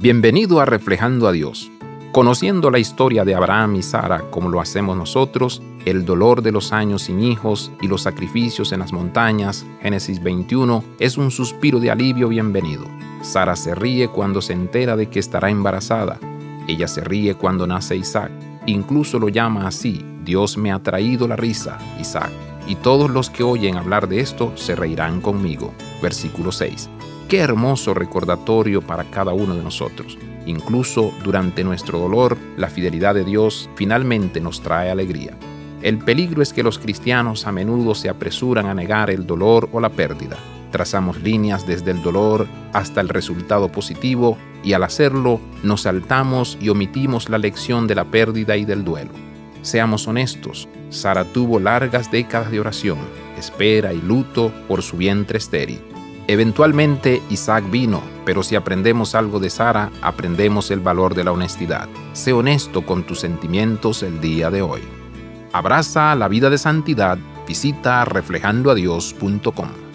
Bienvenido a Reflejando a Dios. Conociendo la historia de Abraham y Sara como lo hacemos nosotros, el dolor de los años sin hijos y los sacrificios en las montañas, Génesis 21, es un suspiro de alivio bienvenido. Sara se ríe cuando se entera de que estará embarazada. Ella se ríe cuando nace Isaac. Incluso lo llama así, Dios me ha traído la risa, Isaac. Y todos los que oyen hablar de esto se reirán conmigo. Versículo 6. Qué hermoso recordatorio para cada uno de nosotros. Incluso durante nuestro dolor, la fidelidad de Dios finalmente nos trae alegría. El peligro es que los cristianos a menudo se apresuran a negar el dolor o la pérdida. Trazamos líneas desde el dolor hasta el resultado positivo y al hacerlo nos saltamos y omitimos la lección de la pérdida y del duelo. Seamos honestos, Sara tuvo largas décadas de oración, espera y luto por su vientre estéril. Eventualmente Isaac vino, pero si aprendemos algo de Sara, aprendemos el valor de la honestidad. Sé honesto con tus sentimientos el día de hoy. Abraza la vida de santidad, visita reflejandoadios.com.